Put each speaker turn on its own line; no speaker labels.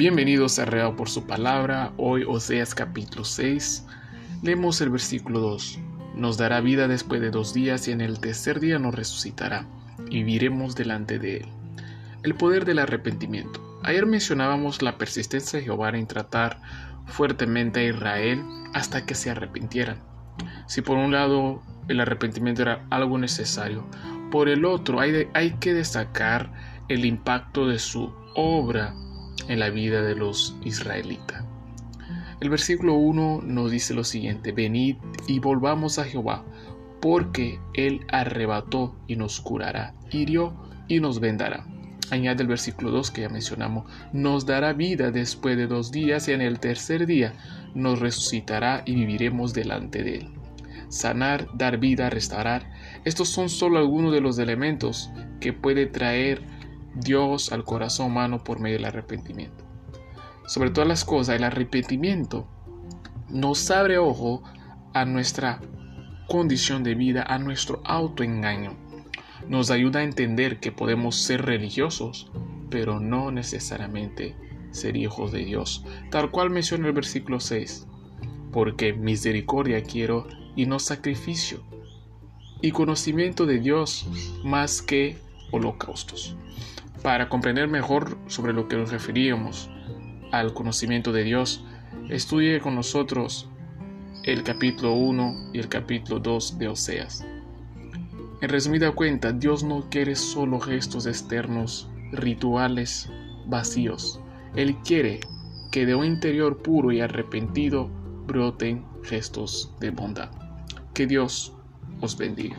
Bienvenidos a Real por su palabra. Hoy Oseas capítulo 6. Leemos el versículo 2. Nos dará vida después de dos días y en el tercer día nos resucitará y viviremos delante de él. El poder del arrepentimiento. Ayer mencionábamos la persistencia de Jehová en tratar fuertemente a Israel hasta que se arrepintieran. Si por un lado el arrepentimiento era algo necesario, por el otro hay, hay que destacar el impacto de su obra en la vida de los israelitas. El versículo 1 nos dice lo siguiente, venid y volvamos a Jehová, porque Él arrebató y nos curará, hirió y nos vendará. Añade el versículo 2 que ya mencionamos, nos dará vida después de dos días y en el tercer día nos resucitará y viviremos delante de Él. Sanar, dar vida, restaurar, estos son solo algunos de los elementos que puede traer Dios al corazón humano por medio del arrepentimiento. Sobre todas las cosas, el arrepentimiento nos abre ojo a nuestra condición de vida, a nuestro autoengaño. Nos ayuda a entender que podemos ser religiosos, pero no necesariamente ser hijos de Dios, tal cual menciona el versículo 6, porque misericordia quiero y no sacrificio, y conocimiento de Dios más que holocaustos. Para comprender mejor sobre lo que nos referíamos al conocimiento de Dios, estudie con nosotros el capítulo 1 y el capítulo 2 de Oseas. En resumida cuenta, Dios no quiere solo gestos externos, rituales, vacíos. Él quiere que de un interior puro y arrepentido broten gestos de bondad. Que Dios os bendiga.